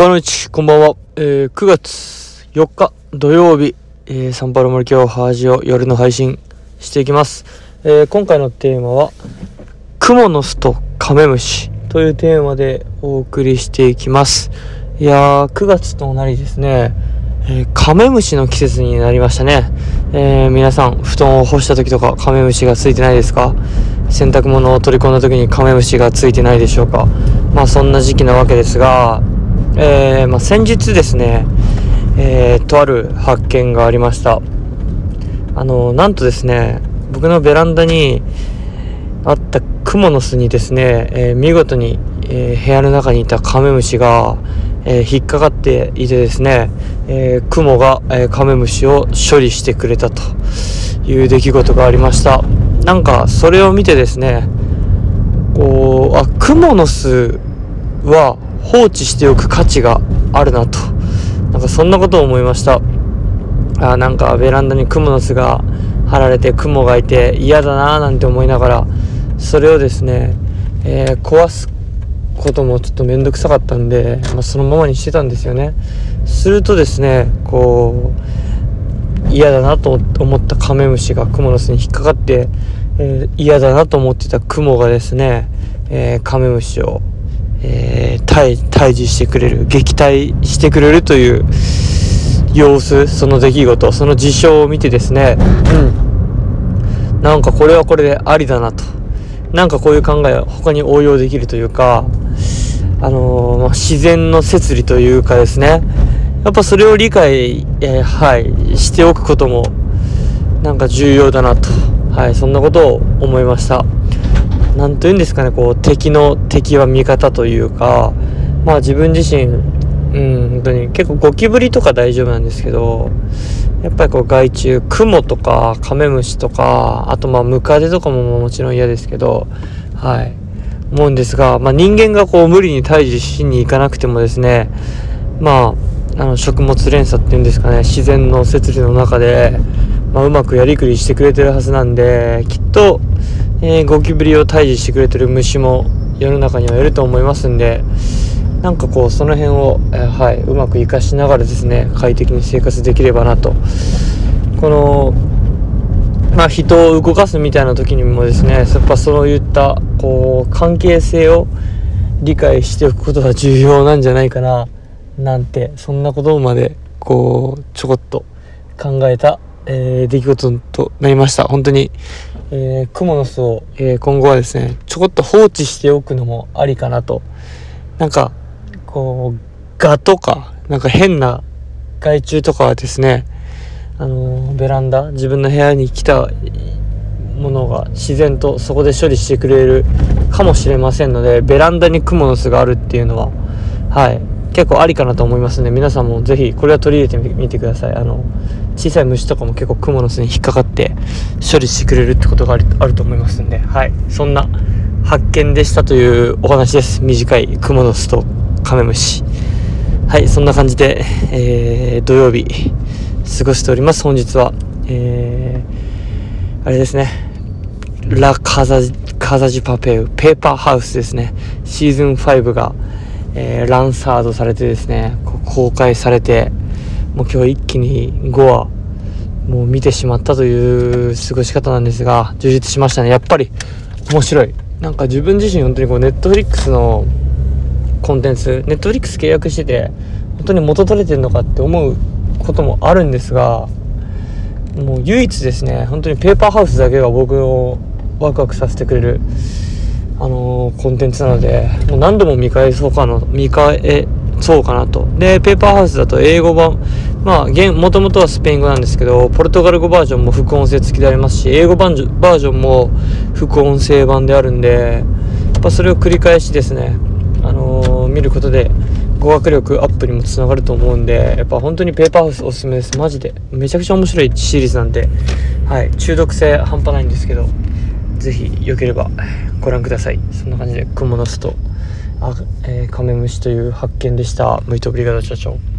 パロイチ、こんばんは。えー、9月4日土曜日、えー、サンパウロ森京ハージを夜の配信していきます。えー、今回のテーマは、クモの巣とカメムシというテーマでお送りしていきます。いやー、9月となりですね、えー、カメムシの季節になりましたね。えー、皆さん、布団を干した時とかカメムシがついてないですか？洗濯物を取り込んだ時にカメムシがついてないでしょうか？まあそんな時期なわけですが、えー、まあ、先日ですね、えー、とある発見がありました。あのなんとですね僕のベランダにあったクモの巣にですね、えー、見事に、え部屋の中にいたカメムシが、え引っかかっていてですね、えクモが、えカメムシを処理してくれたという出来事がありました。なんかそれを見てですねこうあクモの巣は放置しておく価値があるなと。なんかそんなことを思いました。あなんかベランダにクモの巣が張られて雲がいて嫌だなーなんて思いながらそれをですね、えー、壊すこともちょっと面倒くさかったんで、まあ、そのままにしてたんですよね。するとですねこう嫌だなと思ったカメムシがクモの巣に引っかかって、えー、嫌だなと思ってたクモがですね、えー、カメムシをえー、対対峙してくれる撃退してくれるという様子その出来事その事象を見てですねうん。なんかこれはこれでありだなと。なんかこういう考えは他に応用できるというかあのー、ま、自然の摂理というかですね。やっぱそれを理解、えー、はいしておくこともなんか重要だなと。はいそんなことを思いました。何と言うんですかねこう敵の敵は味方というかまあ自分自身うん本当に結構ゴキブリとか大丈夫なんですけどやっぱりこう害虫クモとかカメムシとかあとまあムカデとかももちろん嫌ですけどはい。思うんですが、まあ、人間がこう無理に退治しに行かなくてもですねまああの食物連鎖っていうんですかね自然の摂理の中で、まあ、うまくやりくりしてくれてるはずなんできっとえー、ゴキブリを退治してくれてる虫も世の中にはいると思いますんでなんかこうその辺を、えー、はいうまく活かしながらですね快適に生活できればなとこのまあ人を動かすみたいな時にもですねやっぱそういったこう関係性を理解しておくことが重要なんじゃないかななんてそんなことまでこうちょこっと考えたえー、出来事となりました。本当に、えー、クモの巣を、えー、今後はですね、ちょこっと放置しておくのもありかなと。なんか、こう、ガとか、なんか変な害虫とかはですね、あのベランダ、自分の部屋に来たものが自然とそこで処理してくれるかもしれませんので、ベランダにクモの巣があるっていうのは、はい、結構ありかなと思いますので、皆さんもぜひこれは取り入れてみてください。あの、小さい虫とかも結構クモの巣に引っかかって処理してくれるってことがあると思いますんで、はい。そんな発見でしたというお話です。短いクモの巣とカメムシ。はい、そんな感じで、えー、土曜日過ごしております。本日は、えー、あれですね。ラ・カザカザジパペウ、ペーパーハウスですね。シーズン5が、えー、ランサードされてですね、公開されて、もう今日一気に5話もう見てしまったという過ごし方なんですが充実しましたねやっぱり面白いなんか自分自身本当にこうネットフリックスのコンテンツネットフリックス契約してて本当に元取れてるのかって思うこともあるんですがもう唯一ですね本当にペーパーハウスだけが僕をワクワクさせてくれるあのー、コンテンツなのでもう何度も見返そうかの見返そうかなと。で、ペーパーハウスだと英語版、まあ、もともとはスペイン語なんですけど、ポルトガル語バージョンも副音声付きでありますし、英語バージョンも副音声版であるんで、やっぱそれを繰り返しですね、あのー、見ることで、語学力アップにもつながると思うんで、やっぱ本当にペーパーハウスおすすめです。マジで。めちゃくちゃ面白いシリーズなんで、はい、中毒性半端ないんですけど、ぜひ良ければご覧ください。そんな感じで、クモの巣とあ、えー、カメムシという発見でした。ムイトブリガド社長。